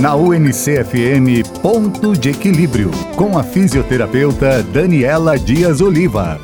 Na UNCFM Ponto de Equilíbrio, com a fisioterapeuta Daniela Dias Oliva.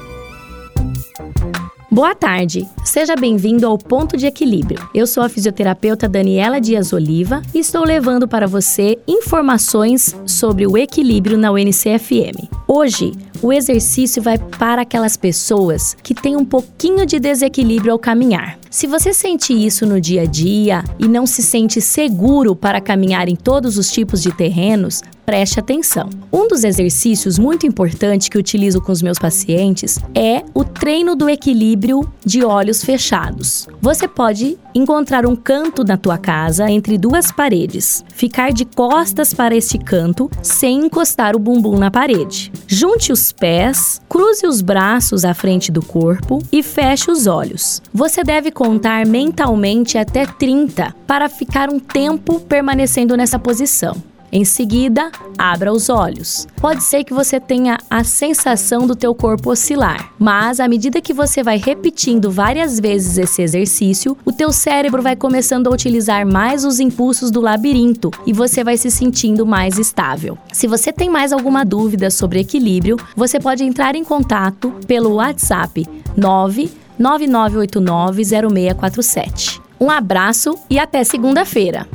Boa tarde, seja bem-vindo ao Ponto de Equilíbrio. Eu sou a fisioterapeuta Daniela Dias Oliva e estou levando para você informações sobre o equilíbrio na UNCFM. Hoje, o exercício vai para aquelas pessoas que têm um pouquinho de desequilíbrio ao caminhar. Se você sente isso no dia a dia e não se sente seguro para caminhar em todos os tipos de terrenos, preste atenção. Um dos exercícios muito importantes que utilizo com os meus pacientes é o treino do equilíbrio de olhos fechados. Você pode encontrar um canto na tua casa entre duas paredes, ficar de costas para este canto sem encostar o bumbum na parede. Junte os pés, cruze os braços à frente do corpo e feche os olhos. Você deve contar mentalmente até 30 para ficar um tempo permanecendo nessa posição. Em seguida, abra os olhos. Pode ser que você tenha a sensação do teu corpo oscilar, mas à medida que você vai repetindo várias vezes esse exercício, o teu cérebro vai começando a utilizar mais os impulsos do labirinto e você vai se sentindo mais estável. Se você tem mais alguma dúvida sobre equilíbrio, você pode entrar em contato pelo WhatsApp 9 99890647. Um abraço e até segunda-feira!